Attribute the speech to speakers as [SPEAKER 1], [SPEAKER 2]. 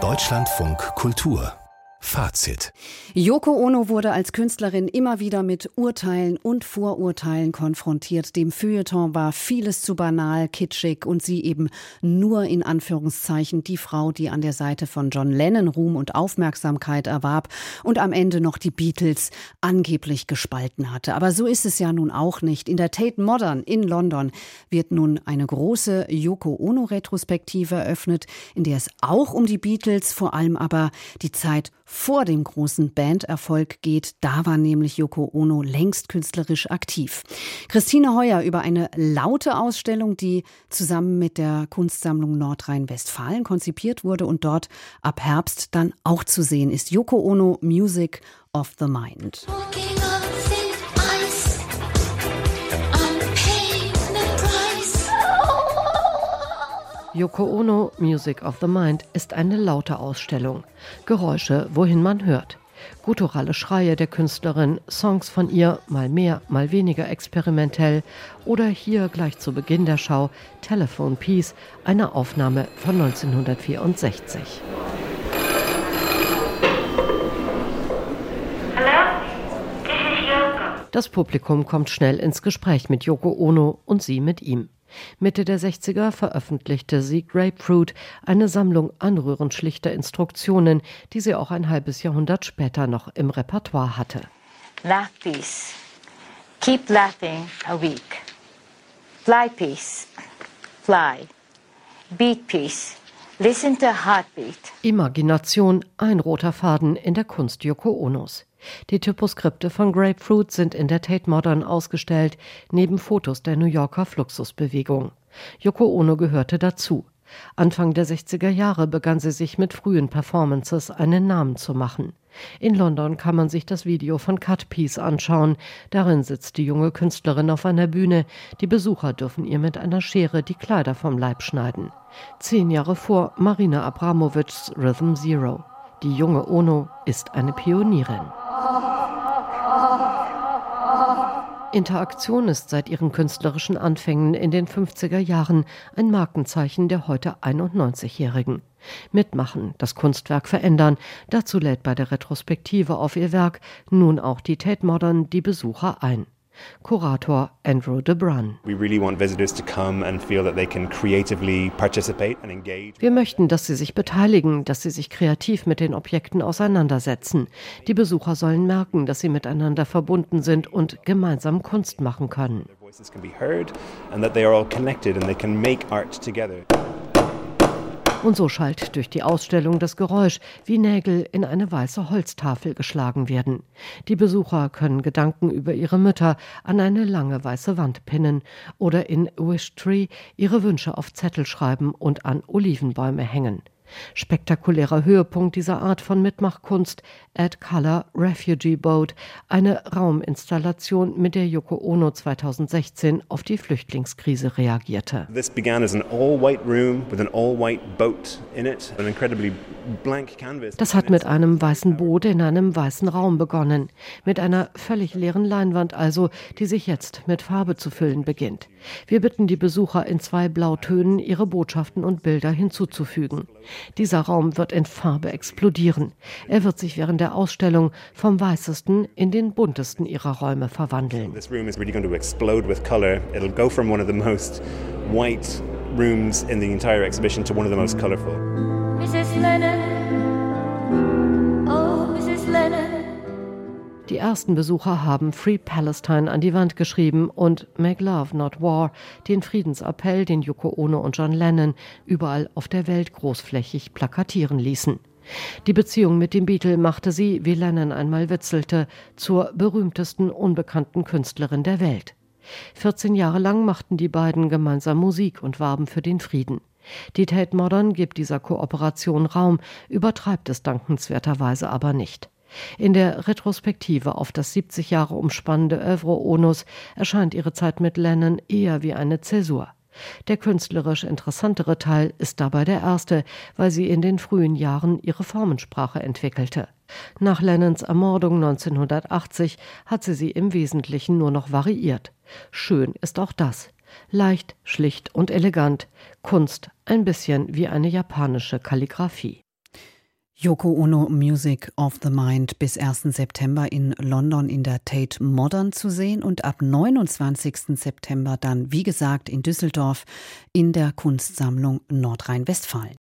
[SPEAKER 1] Deutschlandfunk Kultur Fazit.
[SPEAKER 2] Yoko Ono wurde als Künstlerin immer wieder mit Urteilen und Vorurteilen konfrontiert. Dem Feuilleton war vieles zu banal, kitschig und sie eben nur in Anführungszeichen die Frau, die an der Seite von John Lennon Ruhm und Aufmerksamkeit erwarb und am Ende noch die Beatles angeblich gespalten hatte. Aber so ist es ja nun auch nicht. In der Tate Modern in London wird nun eine große Yoko Ono Retrospektive eröffnet, in der es auch um die Beatles, vor allem aber die Zeit vor dem großen Banderfolg geht. Da war nämlich Yoko Ono längst künstlerisch aktiv. Christine Heuer über eine laute Ausstellung, die zusammen mit der Kunstsammlung Nordrhein-Westfalen konzipiert wurde und dort ab Herbst dann auch zu sehen ist. Yoko Ono Music of the Mind.
[SPEAKER 3] Yoko Ono Music of the Mind ist eine laute Ausstellung. Geräusche, wohin man hört. Gutturale Schreie der Künstlerin, Songs von ihr, mal mehr, mal weniger experimentell oder hier gleich zu Beginn der Schau Telephone Piece, eine Aufnahme von 1964. Das Publikum kommt schnell ins Gespräch mit Yoko Ono und sie mit ihm. Mitte der 60er veröffentlichte sie Grapefruit, eine Sammlung anrührend schlichter Instruktionen, die sie auch ein halbes Jahrhundert später noch im Repertoire hatte.
[SPEAKER 4] Laugh peace. Keep laughing a week. Fly peace. Fly. Beat peace. Listen to heartbeat.
[SPEAKER 3] Imagination, ein roter Faden in der Kunst Yoko Onos. Die Typoskripte von Grapefruit sind in der Tate Modern ausgestellt, neben Fotos der New Yorker Fluxusbewegung. Yoko Ono gehörte dazu. Anfang der 60er Jahre begann sie sich mit frühen Performances einen Namen zu machen. In London kann man sich das Video von Cut Piece anschauen. Darin sitzt die junge Künstlerin auf einer Bühne. Die Besucher dürfen ihr mit einer Schere die Kleider vom Leib schneiden. Zehn Jahre vor Marina Abramovichs Rhythm Zero. Die junge Ono ist eine Pionierin. Interaktion ist seit ihren künstlerischen Anfängen in den 50er Jahren ein Markenzeichen der heute 91-Jährigen. Mitmachen, das Kunstwerk verändern, dazu lädt bei der Retrospektive auf ihr Werk nun auch die Tate Modern die Besucher ein. Kurator Andrew DeBrun. Wir möchten, dass sie sich beteiligen, dass sie sich kreativ mit den Objekten auseinandersetzen. Die Besucher sollen merken, dass sie miteinander verbunden sind und gemeinsam Kunst machen können. Und so schallt durch die Ausstellung das Geräusch, wie Nägel in eine weiße Holztafel geschlagen werden. Die Besucher können Gedanken über ihre Mütter an eine lange weiße Wand pinnen oder in Wish Tree ihre Wünsche auf Zettel schreiben und an Olivenbäume hängen. Spektakulärer Höhepunkt dieser Art von Mitmachkunst Add Color Refugee Boat, eine Rauminstallation, mit der Yoko Ono 2016 auf die Flüchtlingskrise reagierte. This began as an all-white room with an all-white boat in it, an incredibly. Das hat mit einem weißen Boot in einem weißen Raum begonnen, mit einer völlig leeren Leinwand also, die sich jetzt mit Farbe zu füllen beginnt. Wir bitten die Besucher in zwei Blautönen ihre Botschaften und Bilder hinzuzufügen. Dieser Raum wird in Farbe explodieren. Er wird sich während der Ausstellung vom weißesten in den buntesten ihrer Räume verwandeln. rooms in the entire exhibition to one of the most colorful. Die ersten Besucher haben Free Palestine an die Wand geschrieben und Make Love Not War, den Friedensappell, den Yoko Ono und John Lennon überall auf der Welt großflächig plakatieren ließen. Die Beziehung mit dem Beatle machte sie, wie Lennon einmal witzelte, zur berühmtesten unbekannten Künstlerin der Welt. 14 Jahre lang machten die beiden gemeinsam Musik und warben für den Frieden. Die Tate Modern gibt dieser Kooperation Raum, übertreibt es dankenswerterweise aber nicht. In der Retrospektive auf das 70 Jahre umspannende Övre Onus erscheint ihre Zeit mit Lennon eher wie eine Zäsur. Der künstlerisch interessantere Teil ist dabei der erste, weil sie in den frühen Jahren ihre Formensprache entwickelte. Nach Lennons Ermordung 1980 hat sie sie im Wesentlichen nur noch variiert. Schön ist auch das. Leicht, schlicht und elegant. Kunst ein bisschen wie eine japanische Kalligraphie.
[SPEAKER 2] Yoko Ono Music of the Mind bis 1. September in London in der Tate Modern zu sehen und ab 29. September dann, wie gesagt, in Düsseldorf in der Kunstsammlung Nordrhein-Westfalen.